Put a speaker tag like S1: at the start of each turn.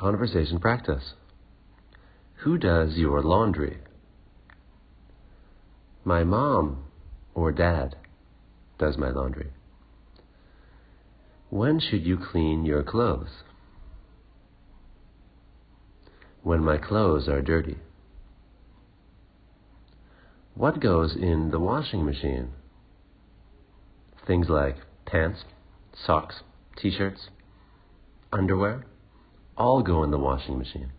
S1: Conversation practice. Who does your laundry? My mom or dad does my laundry. When should you clean your clothes? When my clothes are dirty. What goes in the washing machine? Things like pants, socks, t shirts, underwear, all go in the washing machine.